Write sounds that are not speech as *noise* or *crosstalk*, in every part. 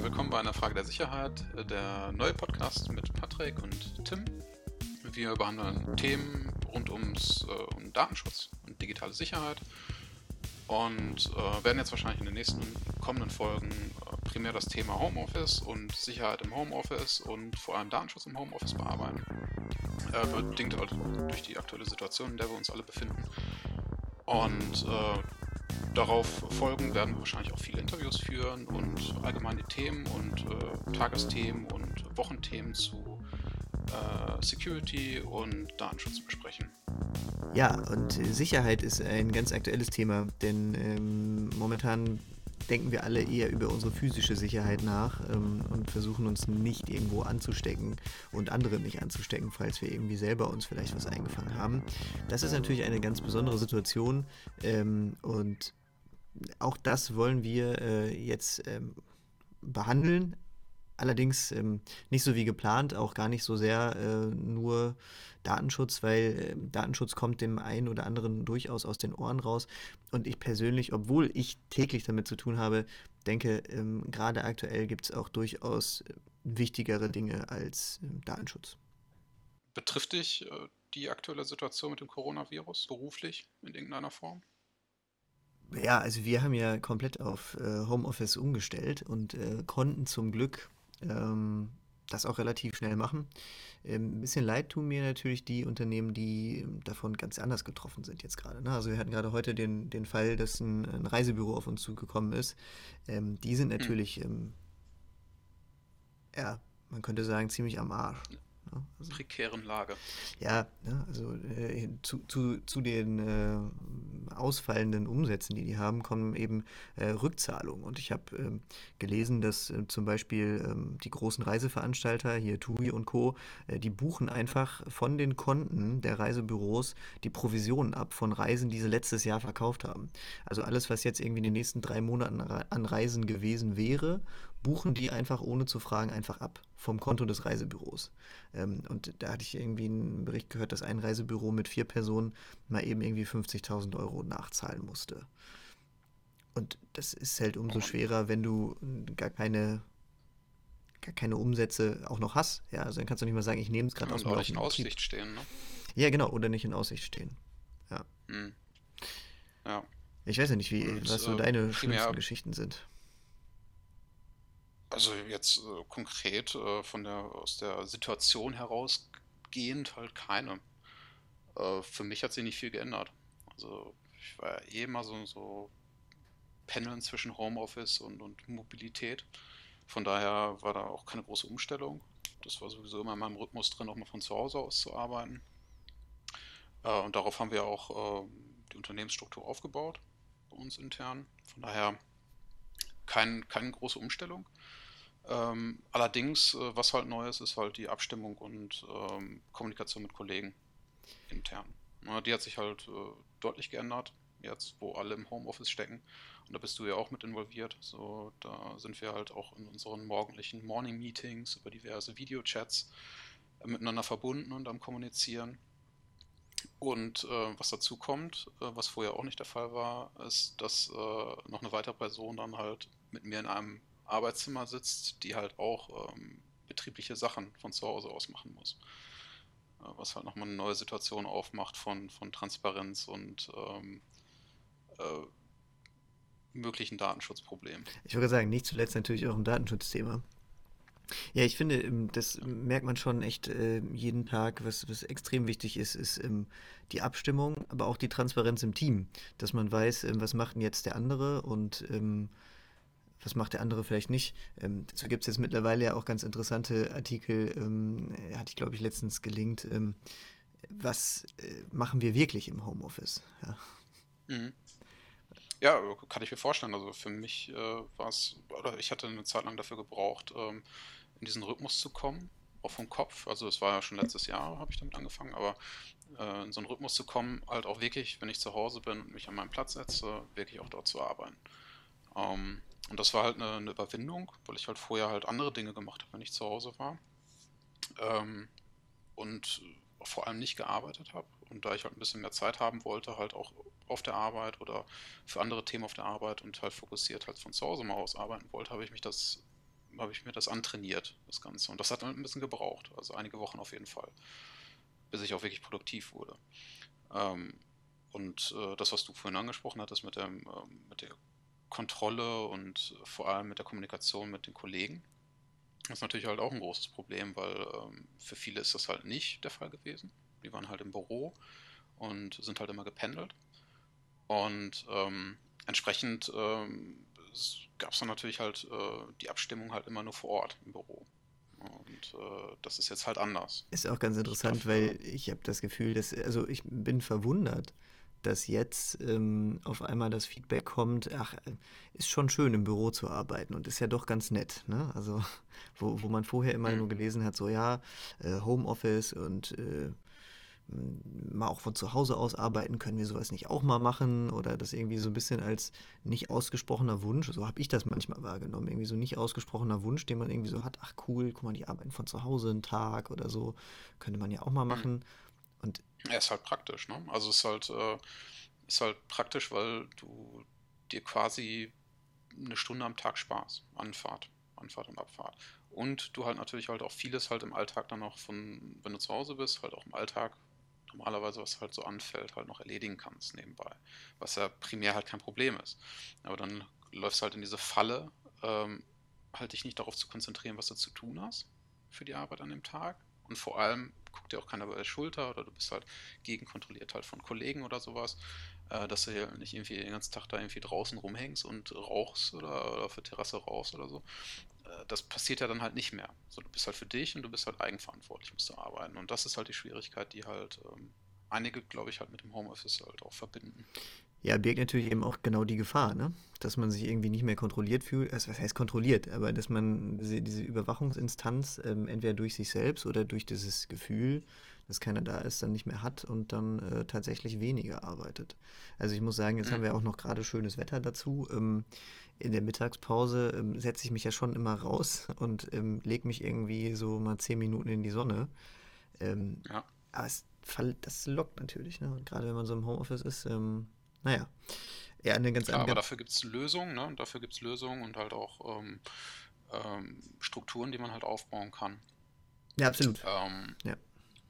Willkommen bei einer Frage der Sicherheit, der neue Podcast mit Patrick und Tim. Wir behandeln Themen rund ums äh, um Datenschutz und digitale Sicherheit und äh, werden jetzt wahrscheinlich in den nächsten kommenden Folgen äh, primär das Thema Homeoffice und Sicherheit im Homeoffice und vor allem Datenschutz im Homeoffice bearbeiten. Äh, bedingt halt durch die aktuelle Situation, in der wir uns alle befinden. Und äh, darauf folgen werden wir wahrscheinlich auch viele Interviews führen und allgemeine Themen und äh, Tagesthemen und Wochenthemen zu äh, Security und Datenschutz besprechen. Ja, und Sicherheit ist ein ganz aktuelles Thema, denn ähm, momentan denken wir alle eher über unsere physische Sicherheit nach ähm, und versuchen uns nicht irgendwo anzustecken und andere nicht anzustecken, falls wir irgendwie selber uns vielleicht was eingefangen haben. Das ist natürlich eine ganz besondere Situation ähm, und auch das wollen wir äh, jetzt ähm, behandeln. Allerdings ähm, nicht so wie geplant, auch gar nicht so sehr äh, nur Datenschutz, weil äh, Datenschutz kommt dem einen oder anderen durchaus aus den Ohren raus. Und ich persönlich, obwohl ich täglich damit zu tun habe, denke, ähm, gerade aktuell gibt es auch durchaus äh, wichtigere Dinge als äh, Datenschutz. Betrifft dich äh, die aktuelle Situation mit dem Coronavirus beruflich in irgendeiner Form? Ja, also wir haben ja komplett auf äh, Homeoffice umgestellt und äh, konnten zum Glück ähm, das auch relativ schnell machen. Ähm, ein bisschen leid tun mir natürlich die Unternehmen, die ähm, davon ganz anders getroffen sind jetzt gerade. Ne? Also wir hatten gerade heute den, den Fall, dass ein, ein Reisebüro auf uns zugekommen ist. Ähm, die sind hm. natürlich, mhm. ja, man könnte sagen, ziemlich am Arsch. Ne? Also, prekären Lage. Ja, ne? also äh, zu, zu, zu den äh, ausfallenden Umsätzen, die die haben, kommen eben äh, Rückzahlungen. Und ich habe ähm, gelesen, dass äh, zum Beispiel ähm, die großen Reiseveranstalter, hier TUI und Co., äh, die buchen einfach von den Konten der Reisebüros die Provisionen ab von Reisen, die sie letztes Jahr verkauft haben. Also alles, was jetzt irgendwie in den nächsten drei Monaten an Reisen gewesen wäre, buchen die einfach ohne zu fragen einfach ab vom Konto des Reisebüros. Ähm, und da hatte ich irgendwie einen Bericht gehört, dass ein Reisebüro mit vier Personen mal eben irgendwie 50.000 Euro nachzahlen musste. Und das ist halt umso schwerer, wenn du gar keine, gar keine Umsätze auch noch hast. Ja, also dann kannst du nicht mal sagen, ich nehme es gerade aus dem nicht in Aussicht stehen, ne? Ja, genau, oder nicht in Aussicht stehen. Ja. Hm. Ja. Ich weiß ja nicht, wie, Und, was so äh, deine schlimmsten Geschichten sind. Also jetzt äh, konkret äh, von der aus der Situation herausgehend halt keine. Äh, für mich hat sich nicht viel geändert. Also ich war ja eh immer so, so pendeln zwischen Homeoffice und, und Mobilität. Von daher war da auch keine große Umstellung. Das war sowieso immer in meinem Rhythmus drin, auch mal von zu Hause aus zu arbeiten. Äh, und darauf haben wir auch äh, die Unternehmensstruktur aufgebaut bei uns intern. Von daher kein, keine große Umstellung. Ähm, allerdings, äh, was halt neu ist, ist halt die Abstimmung und ähm, Kommunikation mit Kollegen intern. Ja, die hat sich halt äh, deutlich geändert, jetzt wo alle im Homeoffice stecken. Und da bist du ja auch mit involviert. So, da sind wir halt auch in unseren morgendlichen Morning Meetings über diverse Videochats äh, miteinander verbunden und am Kommunizieren. Und äh, was dazu kommt, äh, was vorher auch nicht der Fall war, ist, dass äh, noch eine weitere Person dann halt mit mir in einem Arbeitszimmer sitzt, die halt auch ähm, betriebliche Sachen von zu Hause aus machen muss. Äh, was halt nochmal eine neue Situation aufmacht von, von Transparenz und ähm, äh, möglichen Datenschutzproblemen. Ich würde sagen, nicht zuletzt natürlich auch ein Datenschutzthema. Ja, ich finde, ähm, das merkt man schon echt äh, jeden Tag. Was, was extrem wichtig ist, ist ähm, die Abstimmung, aber auch die Transparenz im Team. Dass man weiß, ähm, was macht denn jetzt der andere und was macht der andere vielleicht nicht. Ähm, dazu gibt es jetzt mittlerweile ja auch ganz interessante Artikel, ähm, hatte ich glaube ich letztens gelingt. Ähm, was äh, machen wir wirklich im Homeoffice? Ja. Mhm. Ja, kann ich mir vorstellen. Also für mich äh, war es, oder ich hatte eine Zeit lang dafür gebraucht, ähm, in diesen Rhythmus zu kommen, auch vom Kopf. Also es war ja schon letztes Jahr, habe ich damit angefangen, aber äh, in so einen Rhythmus zu kommen, halt auch wirklich, wenn ich zu Hause bin und mich an meinen Platz setze, wirklich auch dort zu arbeiten. Ähm, und das war halt eine, eine, Überwindung, weil ich halt vorher halt andere Dinge gemacht habe, wenn ich zu Hause war. Ähm, und vor allem nicht gearbeitet habe und da ich halt ein bisschen mehr Zeit haben wollte, halt auch auf der Arbeit oder für andere Themen auf der Arbeit und halt fokussiert halt von zu Hause mal aus arbeiten wollte, habe ich mich das, habe ich mir das antrainiert, das Ganze. Und das hat halt ein bisschen gebraucht, also einige Wochen auf jeden Fall, bis ich auch wirklich produktiv wurde. Ähm, und äh, das, was du vorhin angesprochen hattest mit, dem, äh, mit der Kontrolle und vor allem mit der Kommunikation mit den Kollegen, das ist natürlich halt auch ein großes Problem, weil ähm, für viele ist das halt nicht der Fall gewesen. Die waren halt im Büro und sind halt immer gependelt. Und ähm, entsprechend ähm, gab es dann natürlich halt äh, die Abstimmung halt immer nur vor Ort im Büro. Und äh, das ist jetzt halt anders. Ist auch ganz interessant, weil ich habe das Gefühl, dass, also ich bin verwundert, dass jetzt ähm, auf einmal das Feedback kommt, ach, ist schon schön im Büro zu arbeiten und ist ja doch ganz nett. Ne? Also, *laughs* wo, wo man vorher immer mhm. nur gelesen hat, so ja, äh, Homeoffice und äh, mal auch von zu Hause aus arbeiten, können wir sowas nicht auch mal machen oder das irgendwie so ein bisschen als nicht ausgesprochener Wunsch, so habe ich das manchmal wahrgenommen, irgendwie so nicht ausgesprochener Wunsch, den man irgendwie so hat, ach cool, guck mal, die arbeiten von zu Hause einen Tag oder so, könnte man ja auch mal mhm. machen. Und ja, ist halt praktisch, ne? Also ist halt, äh, ist halt praktisch, weil du dir quasi eine Stunde am Tag sparst. Anfahrt, Anfahrt und Abfahrt. Und du halt natürlich halt auch vieles halt im Alltag dann auch von, wenn du zu Hause bist, halt auch im Alltag normalerweise, was halt so anfällt, halt noch erledigen kannst nebenbei. Was ja primär halt kein Problem ist. Aber dann läufst du halt in diese Falle, ähm, halt dich nicht darauf zu konzentrieren, was du zu tun hast für die Arbeit an dem Tag. Und vor allem guckt dir auch keiner bei der Schulter oder du bist halt gegenkontrolliert halt von Kollegen oder sowas, äh, dass du hier nicht irgendwie den ganzen Tag da irgendwie draußen rumhängst und rauchst oder, oder auf der Terrasse rauchst oder so. Äh, das passiert ja dann halt nicht mehr. So, du bist halt für dich und du bist halt eigenverantwortlich, musst du arbeiten. Und das ist halt die Schwierigkeit, die halt ähm, einige, glaube ich, halt mit dem Homeoffice halt auch verbinden. Ja, birgt natürlich eben auch genau die Gefahr, ne? dass man sich irgendwie nicht mehr kontrolliert fühlt. Also, was heißt kontrolliert? Aber dass man diese, diese Überwachungsinstanz ähm, entweder durch sich selbst oder durch dieses Gefühl, dass keiner da ist, dann nicht mehr hat und dann äh, tatsächlich weniger arbeitet. Also ich muss sagen, jetzt mhm. haben wir auch noch gerade schönes Wetter dazu. Ähm, in der Mittagspause ähm, setze ich mich ja schon immer raus *laughs* und ähm, lege mich irgendwie so mal zehn Minuten in die Sonne. Ähm, ja. Aber es, das lockt natürlich, ne? Und gerade wenn man so im Homeoffice ist, ähm, naja. Ja, eine ganz Klar, aber dafür gibt es Lösungen, ne? Und dafür gibt es Lösungen und halt auch ähm, ähm, Strukturen, die man halt aufbauen kann. Ja, absolut. Ähm, ja.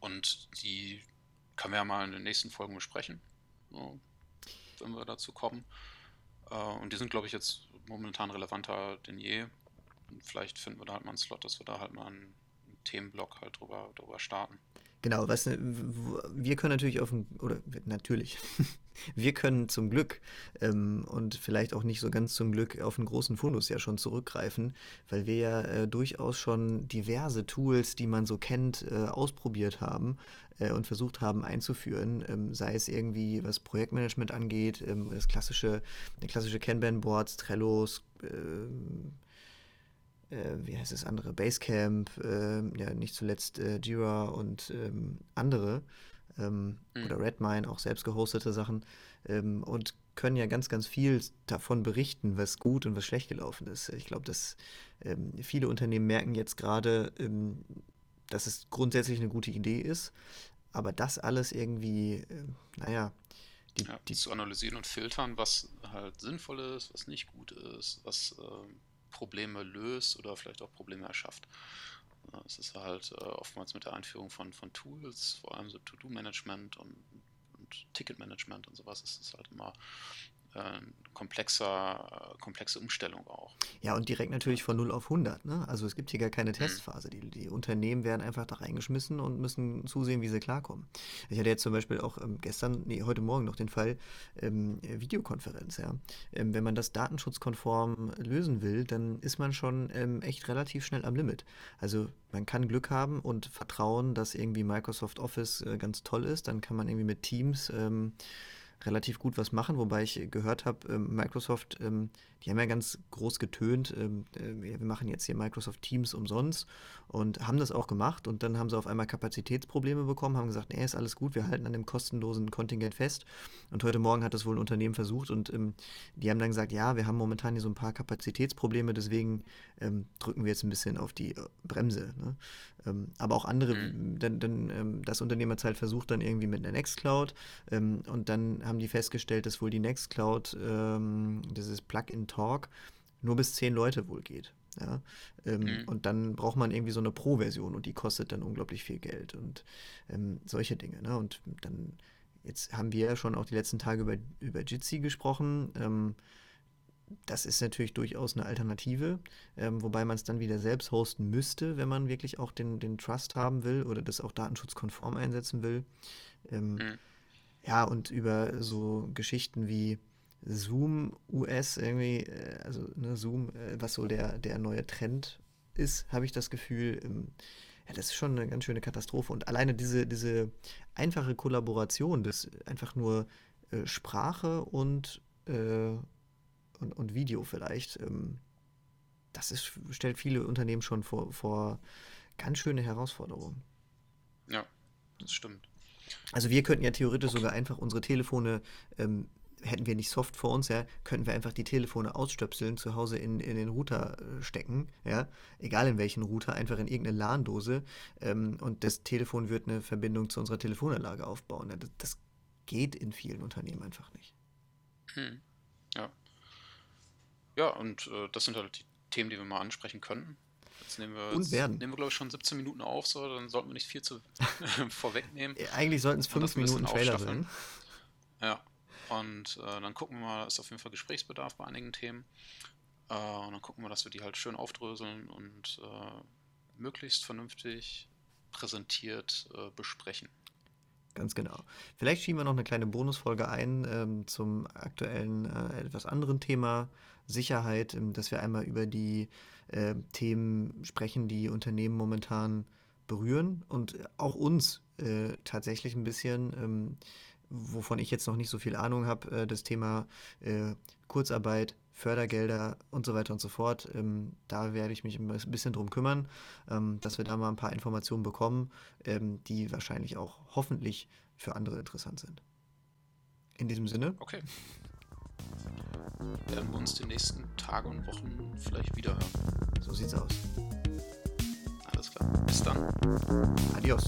Und die können wir ja mal in den nächsten Folgen besprechen, so, wenn wir dazu kommen. Äh, und die sind, glaube ich, jetzt momentan relevanter denn je. Und vielleicht finden wir da halt mal einen Slot, dass wir da halt mal einen Themenblock halt drüber, drüber starten. Genau, was äh, wir können natürlich auf oder natürlich, *laughs* wir können zum Glück ähm, und vielleicht auch nicht so ganz zum Glück auf einen großen Fundus ja schon zurückgreifen, weil wir ja äh, durchaus schon diverse Tools, die man so kennt, äh, ausprobiert haben äh, und versucht haben einzuführen, ähm, sei es irgendwie was Projektmanagement angeht, ähm, das klassische, klassische Kanban-Boards, Trellos, ähm, äh, wie heißt das andere, Basecamp, äh, ja nicht zuletzt äh, Jira und ähm, andere ähm, mhm. oder Redmine, auch selbst gehostete Sachen ähm, und können ja ganz, ganz viel davon berichten, was gut und was schlecht gelaufen ist. Ich glaube, dass ähm, viele Unternehmen merken jetzt gerade, ähm, dass es grundsätzlich eine gute Idee ist, aber das alles irgendwie, äh, naja, die, ja, die zu analysieren und filtern, was halt sinnvoll ist, was nicht gut ist, was Probleme löst oder vielleicht auch Probleme erschafft. Es ist halt äh, oftmals mit der Einführung von, von Tools, vor allem so To-Do-Management und, und Ticket-Management und sowas, ist es halt immer komplexer, komplexe Umstellung auch. Ja, und direkt natürlich von 0 auf 100. Ne? Also es gibt hier gar keine mhm. Testphase. Die, die Unternehmen werden einfach da reingeschmissen und müssen zusehen, wie sie klarkommen. Ich hatte jetzt zum Beispiel auch ähm, gestern, nee, heute Morgen noch den Fall ähm, Videokonferenz. Ja? Ähm, wenn man das datenschutzkonform lösen will, dann ist man schon ähm, echt relativ schnell am Limit. Also man kann Glück haben und vertrauen, dass irgendwie Microsoft Office äh, ganz toll ist. Dann kann man irgendwie mit Teams ähm, relativ gut was machen, wobei ich gehört habe, ähm, Microsoft, ähm, die haben ja ganz groß getönt, ähm, äh, wir machen jetzt hier Microsoft Teams umsonst und haben das auch gemacht und dann haben sie auf einmal Kapazitätsprobleme bekommen, haben gesagt, nee, ist alles gut, wir halten an dem kostenlosen Kontingent fest und heute Morgen hat das wohl ein Unternehmen versucht und die haben dann gesagt, ja, wir haben momentan hier so ein paar Kapazitätsprobleme, deswegen drücken wir jetzt ein bisschen auf die äh, Bremse. Ne? Aber auch andere, mhm. dann, dann das Unternehmen hat halt versucht dann irgendwie mit einer Nextcloud und dann haben die festgestellt, dass wohl die Nextcloud, ähm, dieses Plug-in-Talk, nur bis zehn Leute wohl geht. Ja? Ähm, mhm. Und dann braucht man irgendwie so eine Pro-Version und die kostet dann unglaublich viel Geld und ähm, solche Dinge. Ne? Und dann, jetzt haben wir ja schon auch die letzten Tage über, über Jitsi gesprochen. Ähm, das ist natürlich durchaus eine Alternative, ähm, wobei man es dann wieder selbst hosten müsste, wenn man wirklich auch den, den Trust haben will oder das auch datenschutzkonform einsetzen will. Ähm, mhm. Ja, und über so Geschichten wie Zoom US irgendwie, äh, also ne, Zoom, äh, was so der, der neue Trend ist, habe ich das Gefühl, ähm, ja, das ist schon eine ganz schöne Katastrophe. Und alleine diese, diese einfache Kollaboration, das einfach nur äh, Sprache und, äh, und, und Video vielleicht, ähm, das ist, stellt viele Unternehmen schon vor, vor ganz schöne Herausforderungen. Ja, das stimmt. Also wir könnten ja theoretisch sogar einfach unsere Telefone ähm, hätten wir nicht Soft vor uns, ja, könnten wir einfach die Telefone ausstöpseln, zu Hause in, in den Router äh, stecken, ja, egal in welchen Router, einfach in irgendeine LAN-Dose ähm, und das Telefon wird eine Verbindung zu unserer Telefonanlage aufbauen. Ja, das, das, geht in vielen Unternehmen einfach nicht. Hm. Ja. Ja, und äh, das sind halt die Themen, die wir mal ansprechen können. Jetzt nehmen wir, und werden. nehmen wir glaube ich, schon 17 Minuten auf, so, dann sollten wir nicht viel zu *laughs* vorwegnehmen. Eigentlich sollten es 5 Minuten Trailer sein. Ja, und äh, dann gucken wir mal, ist auf jeden Fall Gesprächsbedarf bei einigen Themen. Äh, und dann gucken wir, dass wir die halt schön aufdröseln und äh, möglichst vernünftig präsentiert äh, besprechen. Ganz genau. Vielleicht schieben wir noch eine kleine Bonusfolge ein ähm, zum aktuellen, äh, etwas anderen Thema Sicherheit, ähm, dass wir einmal über die äh, Themen sprechen, die Unternehmen momentan berühren und auch uns äh, tatsächlich ein bisschen. Ähm, wovon ich jetzt noch nicht so viel Ahnung habe, äh, das Thema äh, Kurzarbeit, Fördergelder und so weiter und so fort. Ähm, da werde ich mich ein bisschen drum kümmern, ähm, dass wir da mal ein paar Informationen bekommen, ähm, die wahrscheinlich auch hoffentlich für andere interessant sind. In diesem Sinne. Okay. Werden wir uns die nächsten Tage und Wochen vielleicht wieder hören. So sieht's aus. Alles klar. Bis dann. Adios.